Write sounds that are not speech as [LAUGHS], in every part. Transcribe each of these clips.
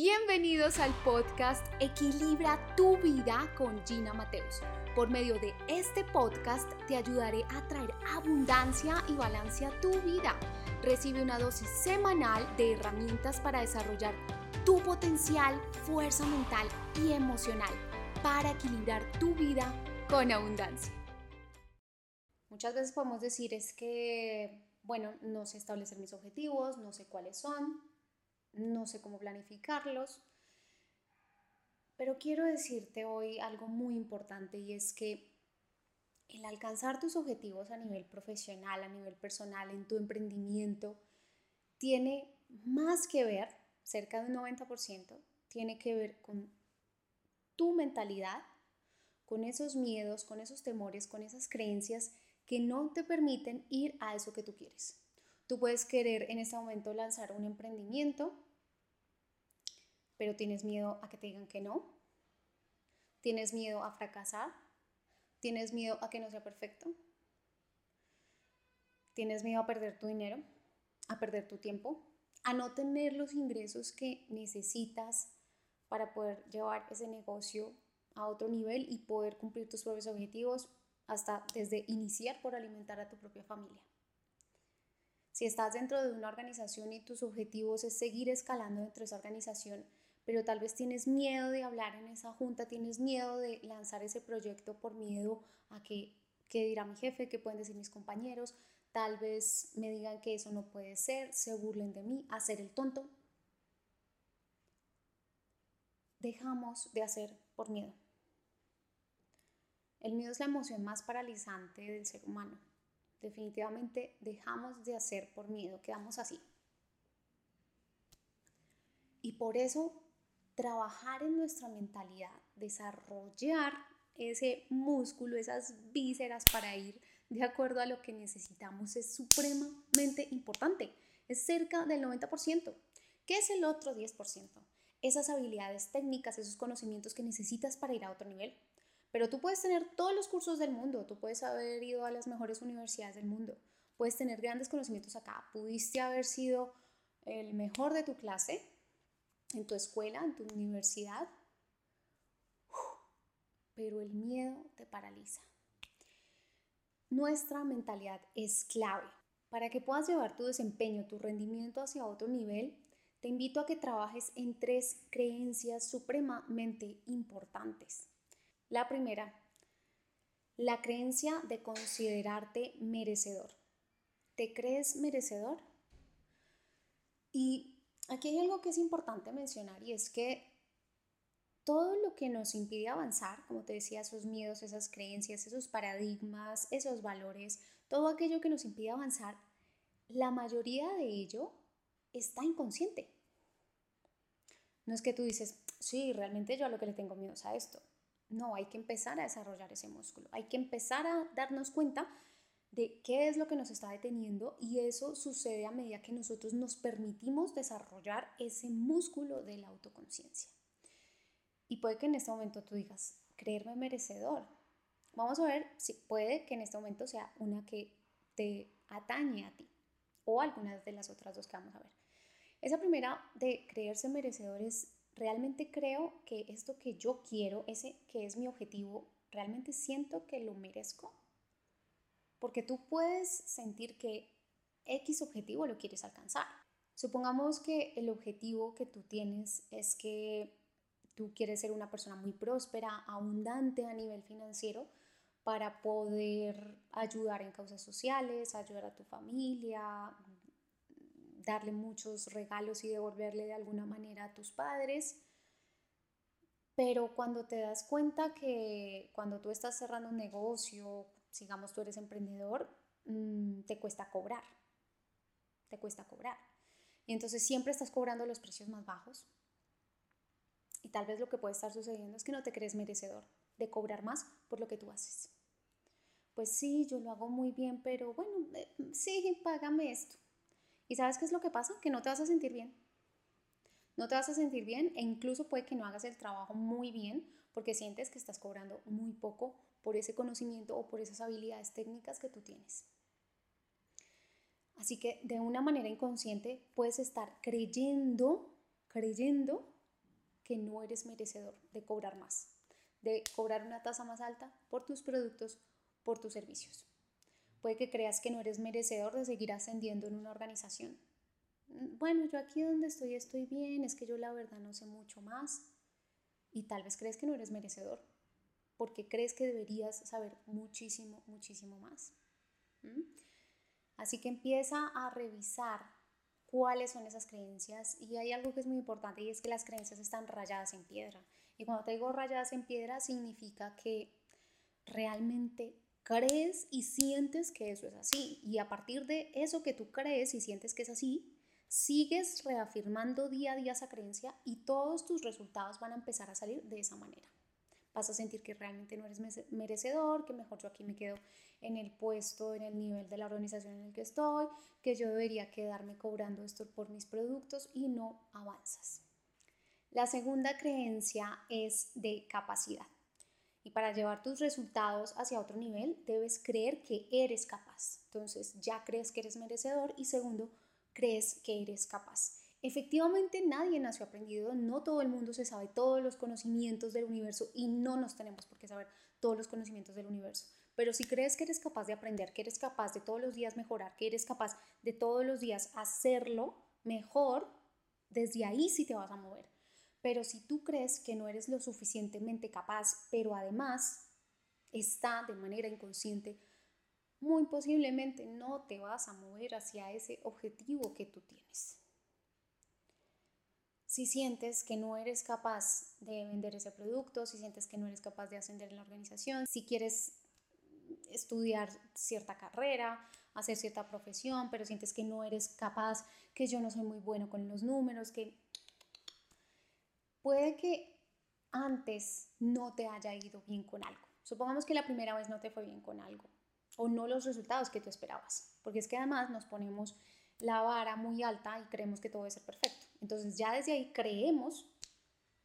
Bienvenidos al podcast Equilibra tu vida con Gina Mateus. Por medio de este podcast te ayudaré a traer abundancia y balance a tu vida. Recibe una dosis semanal de herramientas para desarrollar tu potencial, fuerza mental y emocional para equilibrar tu vida con abundancia. Muchas veces podemos decir es que, bueno, no sé establecer mis objetivos, no sé cuáles son, no sé cómo planificarlos. Pero quiero decirte hoy algo muy importante y es que el alcanzar tus objetivos a nivel profesional, a nivel personal, en tu emprendimiento, tiene más que ver, cerca de un 90%, tiene que ver con tu mentalidad, con esos miedos, con esos temores, con esas creencias que no te permiten ir a eso que tú quieres. Tú puedes querer en este momento lanzar un emprendimiento, pero tienes miedo a que te digan que no. Tienes miedo a fracasar. Tienes miedo a que no sea perfecto. Tienes miedo a perder tu dinero, a perder tu tiempo, a no tener los ingresos que necesitas para poder llevar ese negocio a otro nivel y poder cumplir tus propios objetivos hasta desde iniciar por alimentar a tu propia familia. Si estás dentro de una organización y tus objetivos es seguir escalando dentro de esa organización, pero tal vez tienes miedo de hablar en esa junta, tienes miedo de lanzar ese proyecto por miedo a que, qué dirá mi jefe, qué pueden decir mis compañeros, tal vez me digan que eso no puede ser, se burlen de mí, hacer el tonto. Dejamos de hacer por miedo. El miedo es la emoción más paralizante del ser humano definitivamente dejamos de hacer por miedo, quedamos así. Y por eso trabajar en nuestra mentalidad, desarrollar ese músculo, esas vísceras para ir de acuerdo a lo que necesitamos es supremamente importante. Es cerca del 90%. ¿Qué es el otro 10%? Esas habilidades técnicas, esos conocimientos que necesitas para ir a otro nivel. Pero tú puedes tener todos los cursos del mundo, tú puedes haber ido a las mejores universidades del mundo, puedes tener grandes conocimientos acá, pudiste haber sido el mejor de tu clase, en tu escuela, en tu universidad, pero el miedo te paraliza. Nuestra mentalidad es clave. Para que puedas llevar tu desempeño, tu rendimiento hacia otro nivel, te invito a que trabajes en tres creencias supremamente importantes. La primera, la creencia de considerarte merecedor. ¿Te crees merecedor? Y aquí hay algo que es importante mencionar y es que todo lo que nos impide avanzar, como te decía, esos miedos, esas creencias, esos paradigmas, esos valores, todo aquello que nos impide avanzar, la mayoría de ello está inconsciente. No es que tú dices, sí, realmente yo a lo que le tengo miedo es a esto. No, hay que empezar a desarrollar ese músculo, hay que empezar a darnos cuenta de qué es lo que nos está deteniendo y eso sucede a medida que nosotros nos permitimos desarrollar ese músculo de la autoconciencia. Y puede que en este momento tú digas, creerme merecedor. Vamos a ver si puede que en este momento sea una que te atañe a ti o algunas de las otras dos que vamos a ver. Esa primera de creerse merecedor es realmente creo que esto que yo quiero, ese que es mi objetivo, realmente siento que lo merezco. Porque tú puedes sentir que X objetivo lo quieres alcanzar. Supongamos que el objetivo que tú tienes es que tú quieres ser una persona muy próspera, abundante a nivel financiero para poder ayudar en causas sociales, ayudar a tu familia, darle muchos regalos y devolverle de alguna manera a tus padres. Pero cuando te das cuenta que cuando tú estás cerrando un negocio, sigamos tú eres emprendedor, mm, te cuesta cobrar. Te cuesta cobrar. Y entonces siempre estás cobrando los precios más bajos. Y tal vez lo que puede estar sucediendo es que no te crees merecedor de cobrar más por lo que tú haces. Pues sí, yo lo hago muy bien, pero bueno, eh, sí, págame esto. ¿Y sabes qué es lo que pasa? Que no te vas a sentir bien. No te vas a sentir bien e incluso puede que no hagas el trabajo muy bien porque sientes que estás cobrando muy poco por ese conocimiento o por esas habilidades técnicas que tú tienes. Así que de una manera inconsciente puedes estar creyendo, creyendo que no eres merecedor de cobrar más, de cobrar una tasa más alta por tus productos, por tus servicios. Puede que creas que no eres merecedor de seguir ascendiendo en una organización. Bueno, yo aquí donde estoy estoy bien, es que yo la verdad no sé mucho más. Y tal vez crees que no eres merecedor, porque crees que deberías saber muchísimo, muchísimo más. Así que empieza a revisar cuáles son esas creencias y hay algo que es muy importante y es que las creencias están rayadas en piedra. Y cuando te digo rayadas en piedra significa que realmente crees y sientes que eso es así. Y a partir de eso que tú crees y sientes que es así, sigues reafirmando día a día esa creencia y todos tus resultados van a empezar a salir de esa manera. Vas a sentir que realmente no eres merecedor, que mejor yo aquí me quedo en el puesto, en el nivel de la organización en el que estoy, que yo debería quedarme cobrando esto por mis productos y no avanzas. La segunda creencia es de capacidad. Y para llevar tus resultados hacia otro nivel, debes creer que eres capaz. Entonces, ya crees que eres merecedor y segundo, crees que eres capaz. Efectivamente, nadie nació aprendido, no todo el mundo se sabe todos los conocimientos del universo y no nos tenemos por qué saber todos los conocimientos del universo. Pero si crees que eres capaz de aprender, que eres capaz de todos los días mejorar, que eres capaz de todos los días hacerlo mejor, desde ahí sí te vas a mover. Pero si tú crees que no eres lo suficientemente capaz, pero además está de manera inconsciente, muy posiblemente no te vas a mover hacia ese objetivo que tú tienes. Si sientes que no eres capaz de vender ese producto, si sientes que no eres capaz de ascender en la organización, si quieres estudiar cierta carrera, hacer cierta profesión, pero sientes que no eres capaz, que yo no soy muy bueno con los números, que puede que antes no te haya ido bien con algo. Supongamos que la primera vez no te fue bien con algo o no los resultados que tú esperabas, porque es que además nos ponemos la vara muy alta y creemos que todo debe ser perfecto. Entonces ya desde ahí creemos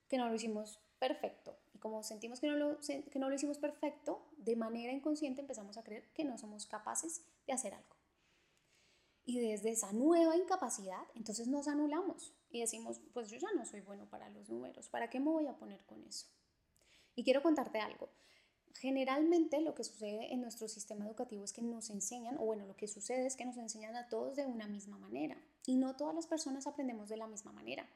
que no lo hicimos perfecto. Y como sentimos que no, lo, que no lo hicimos perfecto, de manera inconsciente empezamos a creer que no somos capaces de hacer algo. Y desde esa nueva incapacidad, entonces nos anulamos y decimos, pues yo ya no soy bueno para los números, ¿para qué me voy a poner con eso? Y quiero contarte algo. Generalmente lo que sucede en nuestro sistema educativo es que nos enseñan, o bueno, lo que sucede es que nos enseñan a todos de una misma manera y no todas las personas aprendemos de la misma manera.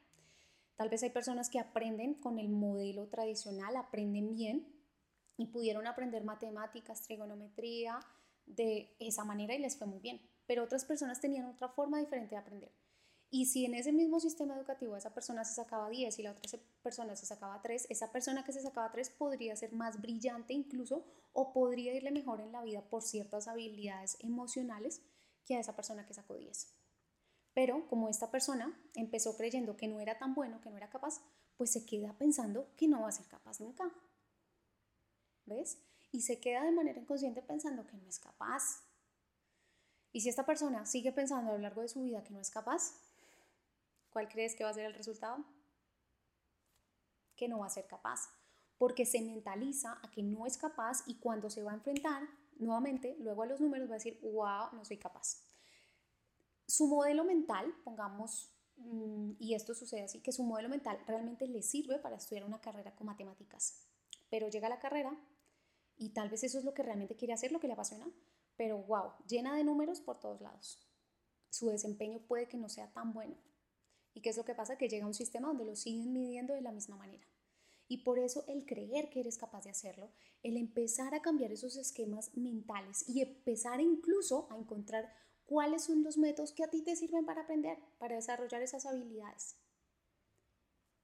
Tal vez hay personas que aprenden con el modelo tradicional, aprenden bien y pudieron aprender matemáticas, trigonometría de esa manera y les fue muy bien pero otras personas tenían otra forma diferente de aprender. Y si en ese mismo sistema educativo esa persona se sacaba 10 y la otra persona se sacaba 3, esa persona que se sacaba 3 podría ser más brillante incluso o podría irle mejor en la vida por ciertas habilidades emocionales que a esa persona que sacó 10. Pero como esta persona empezó creyendo que no era tan bueno, que no era capaz, pues se queda pensando que no va a ser capaz nunca. ¿Ves? Y se queda de manera inconsciente pensando que no es capaz, y si esta persona sigue pensando a lo largo de su vida que no es capaz, ¿cuál crees que va a ser el resultado? Que no va a ser capaz, porque se mentaliza a que no es capaz y cuando se va a enfrentar nuevamente, luego a los números va a decir, wow, no soy capaz. Su modelo mental, pongamos, mm, y esto sucede así, que su modelo mental realmente le sirve para estudiar una carrera con matemáticas, pero llega a la carrera y tal vez eso es lo que realmente quiere hacer, lo que le apasiona, pero wow, llena de números por todos lados. Su desempeño puede que no sea tan bueno. ¿Y qué es lo que pasa? Que llega un sistema donde lo siguen midiendo de la misma manera. Y por eso el creer que eres capaz de hacerlo, el empezar a cambiar esos esquemas mentales y empezar incluso a encontrar cuáles son los métodos que a ti te sirven para aprender, para desarrollar esas habilidades.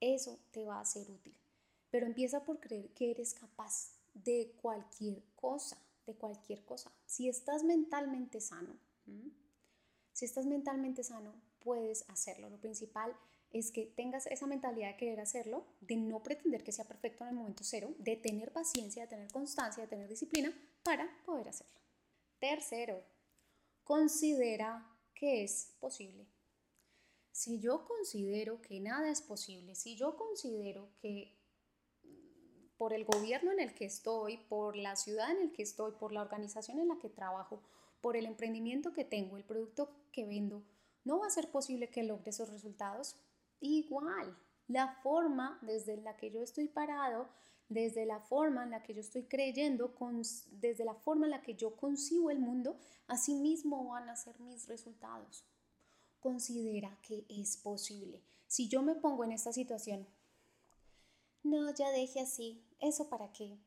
Eso te va a ser útil. Pero empieza por creer que eres capaz de cualquier cosa de cualquier cosa. Si estás mentalmente sano, si estás mentalmente sano, puedes hacerlo. Lo principal es que tengas esa mentalidad de querer hacerlo, de no pretender que sea perfecto en el momento cero, de tener paciencia, de tener constancia, de tener disciplina para poder hacerlo. Tercero, considera que es posible. Si yo considero que nada es posible, si yo considero que por el gobierno en el que estoy, por la ciudad en el que estoy, por la organización en la que trabajo, por el emprendimiento que tengo, el producto que vendo, no va a ser posible que logre esos resultados. Igual, La forma desde la que yo estoy parado, desde la forma en la que yo estoy creyendo, desde la forma en la que yo concibo el mundo, así mismo van a ser mis resultados. Considera que es posible. Si yo me pongo en esta situación, no, ya deje así, ¿eso para qué?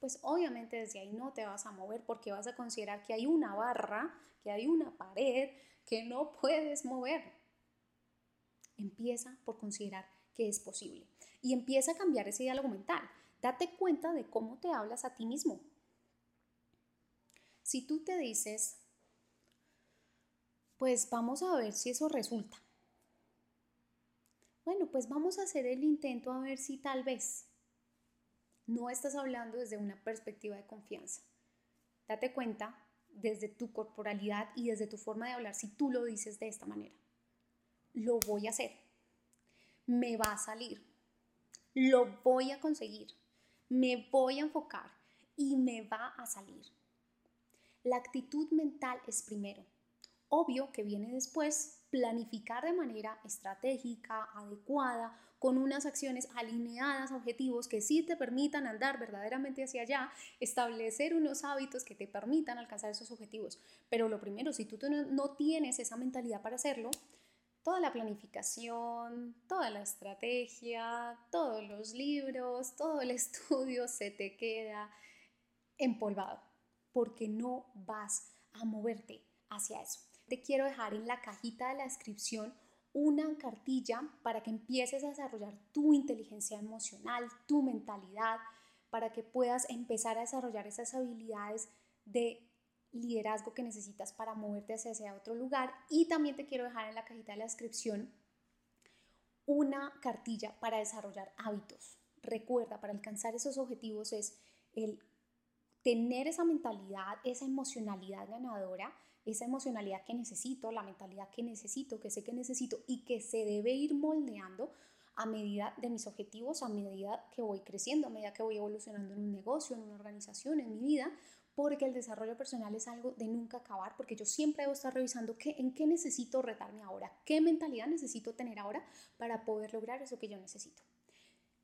Pues obviamente desde ahí no te vas a mover porque vas a considerar que hay una barra, que hay una pared que no puedes mover. Empieza por considerar que es posible y empieza a cambiar ese diálogo mental. Date cuenta de cómo te hablas a ti mismo. Si tú te dices, pues vamos a ver si eso resulta. Bueno, pues vamos a hacer el intento a ver si tal vez no estás hablando desde una perspectiva de confianza. Date cuenta desde tu corporalidad y desde tu forma de hablar si tú lo dices de esta manera. Lo voy a hacer. Me va a salir. Lo voy a conseguir me voy a enfocar y me va a salir. La actitud mental es primero. Obvio que viene después planificar de manera estratégica, adecuada, con unas acciones alineadas a objetivos que sí te permitan andar verdaderamente hacia allá, establecer unos hábitos que te permitan alcanzar esos objetivos. Pero lo primero, si tú no tienes esa mentalidad para hacerlo, toda la planificación, toda la estrategia, todos los libros, todo el [LAUGHS] estudio se te queda empolvado porque no vas a moverte hacia eso. Te quiero dejar en la cajita de la descripción una cartilla para que empieces a desarrollar tu inteligencia emocional, tu mentalidad, para que puedas empezar a desarrollar esas habilidades de liderazgo que necesitas para moverte hacia ese otro lugar. Y también te quiero dejar en la cajita de la descripción una cartilla para desarrollar hábitos. Recuerda, para alcanzar esos objetivos es el tener esa mentalidad, esa emocionalidad ganadora, esa emocionalidad que necesito, la mentalidad que necesito, que sé que necesito y que se debe ir moldeando a medida de mis objetivos, a medida que voy creciendo, a medida que voy evolucionando en un negocio, en una organización, en mi vida, porque el desarrollo personal es algo de nunca acabar, porque yo siempre debo estar revisando qué, en qué necesito retarme ahora, qué mentalidad necesito tener ahora para poder lograr eso que yo necesito.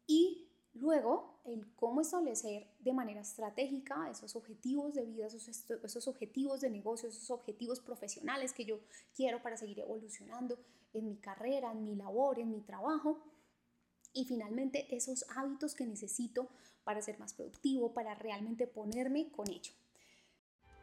Y luego, el cómo establecer de manera estratégica esos objetivos de vida, esos, esos objetivos de negocio, esos objetivos profesionales que yo quiero para seguir evolucionando en mi carrera, en mi labor, en mi trabajo. Y finalmente, esos hábitos que necesito para ser más productivo, para realmente ponerme con ello.